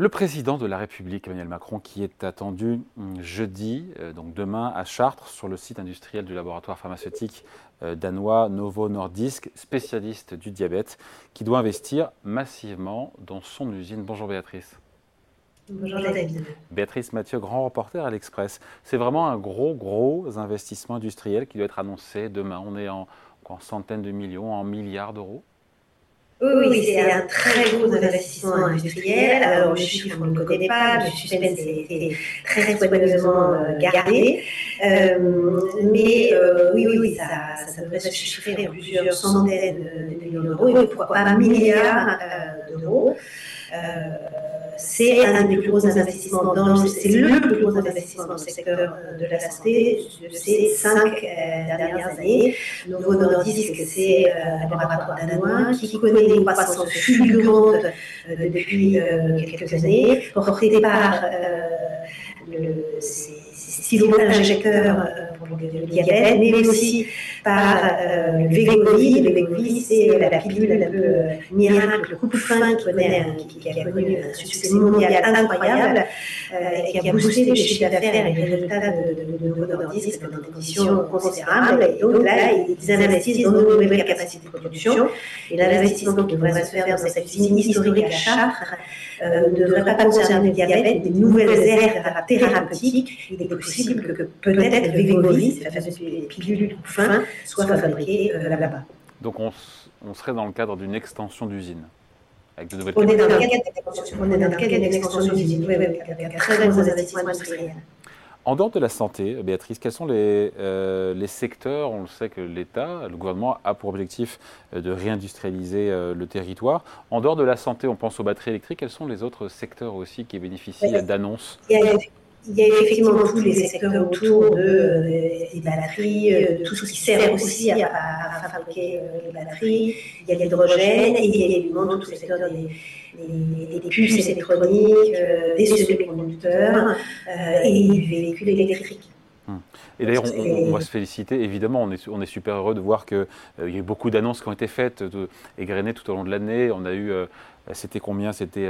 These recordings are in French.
Le président de la République, Emmanuel Macron, qui est attendu hum, jeudi, euh, donc demain, à Chartres, sur le site industriel du laboratoire pharmaceutique euh, danois Novo Nordisk, spécialiste du diabète, qui doit investir massivement dans son usine. Bonjour Béatrice. Bonjour David. Béatrice Mathieu, grand reporter à l'Express. C'est vraiment un gros, gros investissement industriel qui doit être annoncé demain. On est en, en centaines de millions, en milliards d'euros. Oui, c'est un très gros investissement industriel. Alors, le chiffre, on ne le connaît pas, le suspense a été très soigneusement euh, gardé. Euh, mais euh, oui, oui, ça, ça, devrait se chiffrer en plusieurs centaines de millions d'euros, et pourquoi pas milliards d'euros c'est un des plus gros investissements dans c'est le plus gros investissement dans le secteur euh, de la santé de ces cinq euh, dernières années. Novo Nordisk, c'est euh, un laboratoire danois qui connaît une croissance fulgurante depuis quelques années, porté par le, stylo injecteur pour le diabète, mais aussi par le Végovi. Le Végovi, c'est la pilule un peu miracle, le coupe-fin qui, qui, a connu un succès mondial incroyable euh, et qui a boosté les chiffres d'affaires et les résultats de, de, de, de Nordisk dans des conditions considérables. Et donc là, ils investissent dans de nouvelles capacités de production. Et l'investissement qui devrait se faire dans cette usine historique à Chartres euh, ne devrait pas concerner le diabète, des nouvelles aires thérapeutiques. Il est possible que peut-être le Végovi, la fameuse pilule coupe-fin, soit fabriqué euh, là-bas. Donc on, serait dans le cadre d'une extension d'usine avec de nouvelles on est, dans le cadre d'une extension d'usine, oui, avec un très gros investissement industriel. En dehors de la santé, Béatrice, quels sont les, euh, les secteurs On le sait que l'État, le gouvernement a pour objectif euh, de réindustrialiser le territoire. En dehors de la santé, on pense aux batteries électriques. Quels sont les autres secteurs aussi qui bénéficient d'annonces? Il y a effectivement tous les secteurs autour de, euh, des batteries, euh, tout ce qui sert aussi à, à fabriquer euh, les batteries. Il y a l'hydrogène et il y a évidemment tout le secteur des, des, des puces électroniques, des semi-conducteurs et des véhicules électriques. Hum. Et d'ailleurs, on, va se féliciter. Évidemment, on est, on est super heureux de voir qu'il y a eu beaucoup d'annonces qui ont été faites, de, égrenées tout au long de l'année. On a eu, c'était combien? C'était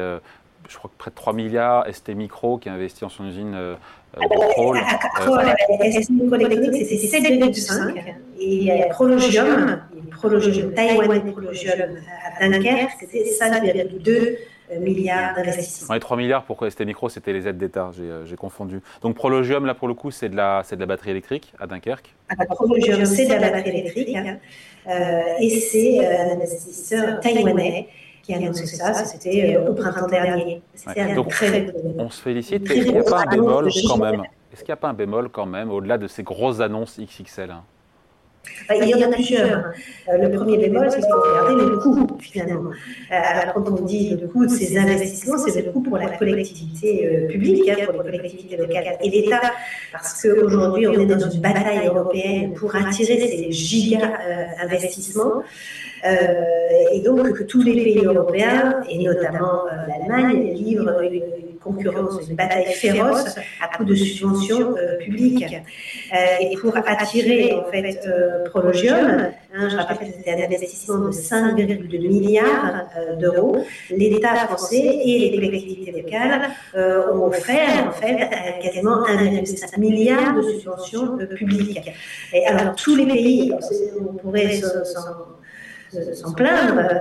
je crois que près de 3 milliards, ST Micro qui a investi en son usine euh, euh de Kroll. Euh, ST Micro Electronics, c'est 7,5. Et Prologium, Prologium, Taïwan Prologium à Dunkerque, c'était 5,2 milliards d'investissements. Les 3 milliards, pourquoi ST Micro C'était les aides d'État, euh, j'ai confondu. Donc Prologium, là pour le coup, c'est de, la, de la batterie électrique à Dunkerque ah, Prologium, c'est de la batterie électrique. Hein. Euh, et c'est un investisseur taïwanais qui a annoncé ça, c'était euh, au printemps dernier. Donc, on se félicite. Est-ce qu'il n'y a pas un bémol quand même Est-ce qu'il n'y a pas un bémol quand même, au-delà de ces grosses annonces XXL hein bah, il y en a plusieurs. Euh, le premier bémol, c'est qu'il faut regarder le coût, finalement. Euh, alors, quand on dit le coût de ces investissements, c'est le coût pour la collectivité publique, hein, pour les collectivités locales et l'État, parce qu'aujourd'hui, on est dans une bataille européenne pour attirer ces giga-investissements. Euh, et donc que tous les pays européens, et notamment euh, l'Allemagne, livrent une, concurrence, une bataille féroce à coup de subventions euh, publiques. et pour attirer en fait Prologium, hein, je rappelle que c'était un investissement de 5,2 milliards d'euros, l'État français et les collectivités locales ont offert en fait quasiment 1,5 milliard de subventions publiques. Et alors tous les pays, on pourrait s'en s'en plaindre, euh,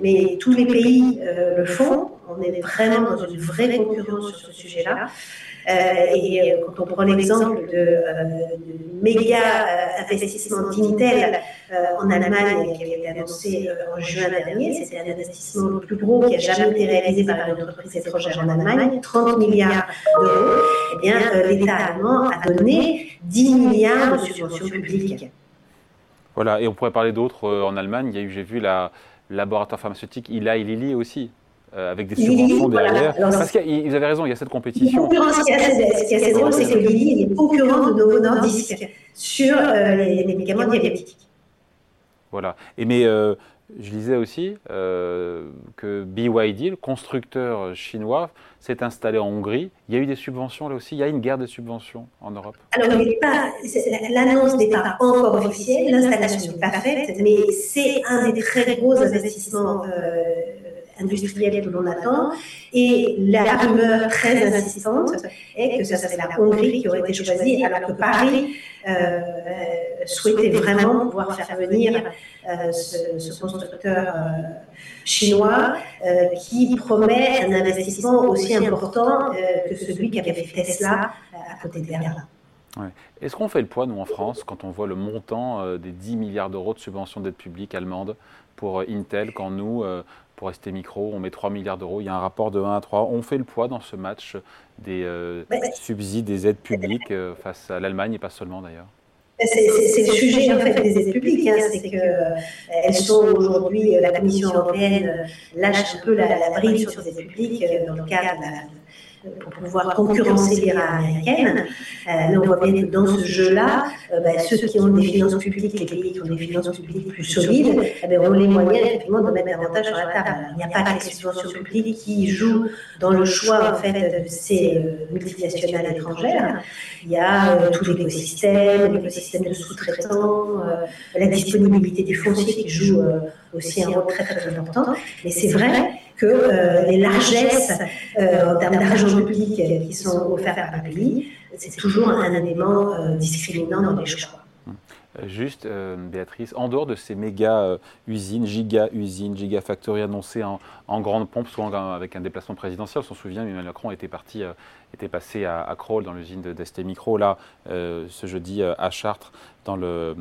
mais tous les pays euh, le font. On est vraiment dans une vraie concurrence sur ce sujet-là. Euh, et quand on prend l'exemple de, méga investissement d'Intel en Allemagne qui avait été annoncé en juin dernier, c'était un investissement le plus gros qui a jamais été réalisé par une entreprise étrangère en Allemagne, 30 milliards d'euros. Eh bien, l'État allemand a donné 10 milliards de subventions publiques. Voilà, et on pourrait parler d'autres euh, en Allemagne. Il y a eu, j'ai vu, la laboratoire pharmaceutique Eli Lilly aussi. Euh, avec des subventions derrière. Parce qu'ils avaient raison, il y a cette compétition. Ce qui est assez, drôle, c'est que Lilly est concurrent de Novo Nordisk sur euh, les, médicaments diabétiques. Voilà. Et mais je lisais aussi euh, que BYD, le constructeur chinois, s'est installé en Hongrie. Il y a eu des subventions là aussi. Il y a une guerre de subventions en Europe. Alors, l'annonce n'est pas encore officielle, l'installation n'est pas faite, mais c'est un des très gros investissements euh, industrielle que l'on attend. Et la rumeur très insistante est que ce serait la Hongrie qui aurait été choisie, alors que Paris euh, souhaitait vraiment pouvoir faire venir euh, ce, constructeur euh, chinois qui promet un investissement aussi important que celui qu'avait fait Tesla à côté de Berlin. Est-ce qu'on fait le poids, nous, en France, quand on voit le montant des 10 milliards d'euros de subventions d'aide publique allemande pour Intel, quand nous, pour ST Micro, on met 3 milliards d'euros, il y a un rapport de 1 à 3. On fait le poids dans ce match des subsides, des aides publiques face à l'Allemagne et pas seulement d'ailleurs c'est le sujet en fait des aides publiques, hein, c'est qu'elles sont aujourd'hui, la Commission européenne lâche un peu la, la bride sur les aides publiques dans le cadre de la, pour pouvoir concurrencer les américaines. Euh, on voit bien que dans ce jeu-là, euh, bah, ceux qui ont des finances publiques, les pays qui ont des finances publiques plus solides, eh ben, ont les moyens effectivement de mettre davantage sur la table. Il n'y a pas que les subventions publiques qui jouent dans le choix en fait de ces euh, multinationales étrangères. Il y a tout l'écosystème, l'écosystème de sous-traitants, la disponibilité des fonciers qui joue aussi un rôle très très important. Mais c'est vrai que euh, les largesses euh, en termes d'argent public qui sont offerts par le pays, c'est toujours un élément euh, discriminant dans les choix. Juste, Béatrice, en dehors de ces méga usines, giga usines, gigafactories annoncées en, grande pompe, souvent avec un déplacement présidentiel, on s'en souvient, Emmanuel Macron était parti, était passé à, à Kroll dans l'usine d'ST Micro, là, ce jeudi à Chartres, dans le,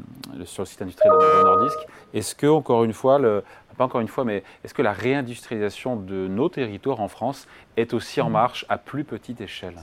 sur le site industriel de Nordisk. Est-ce que, encore une fois, le, pas encore une fois, mais est-ce que la réindustrialisation de nos territoires en France est aussi en marche à plus petite échelle?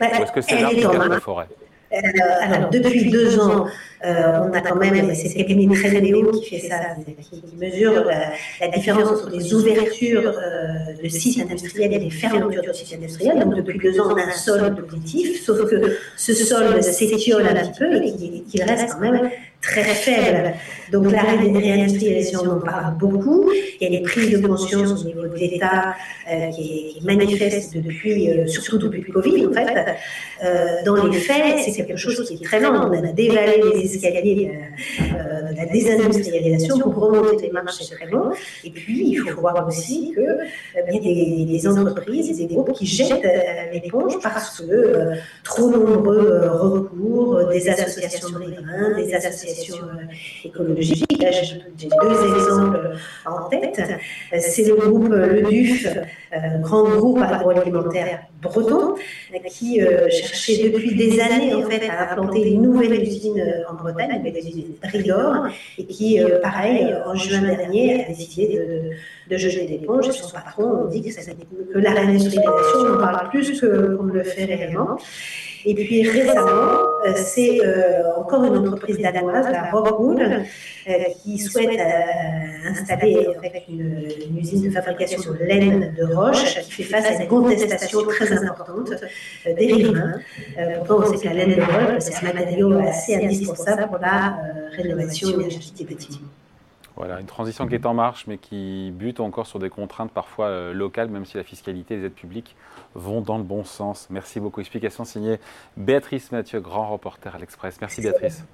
Ou est-ce que c'est là la forêt? Euh, alors, depuis deux ans, euh, on a quand même, c'est cabinet Treneo qui fait ça, qui, mesure la, différence entre les ouvertures euh, de sites industriels et les fermetures de sites industriels. Donc, depuis deux ans, on a un solde positif, sauf que ce solde s'étiole un petit peu et qu'il reste quand même très faible. Donc la réindustrialisation, on en parle beaucoup. Il y a des prises de conscience au niveau de l'État euh, qui, manifestent depuis, euh, surtout depuis le Covid en fait. Euh, dans les faits, c'est quelque chose qui est très lent. On a dévalé les escaliers de la désindustrialisation pour remonter les marches, c'est très long. Et puis, il faut voir aussi a des, entreprises, des groupes qui jettent l'éponge parce que trop nombreux recours, des associations de riverains, des associations écologiques, j'ai deux exemples en tête. C'est le groupe Le DUF, euh, grand groupe agroalimentaire breton, qui euh, cherchait depuis des années en fait à implanter une nouvelle usine en Bretagne, une usine Ridor, et qui, euh, pareil, en juin dernier, a décidé de, de jeter l'éponge. Et son patron dit que, ça, que la réindustrialisation, on en parle plus qu'on ne le fait réellement. Et puis récemment, euh, c'est euh, encore une entreprise danoise, la Rockwood, euh, qui souhaite installer une, usine de fabrication de laine de roche qui fait face à une contestation très importante des riverains. pourtant, on sait la laine de c'est un matériau assez indispensable pour la rénovation énergétique des bâtiments. Voilà, une transition qui est en marche, mais qui bute encore sur des contraintes parfois euh, locales, même si la fiscalité et les aides publiques vont dans le bon sens. Merci beaucoup. Explication signée Béatrice Mathieu, grand reporter à l'Express. Merci Béatrice.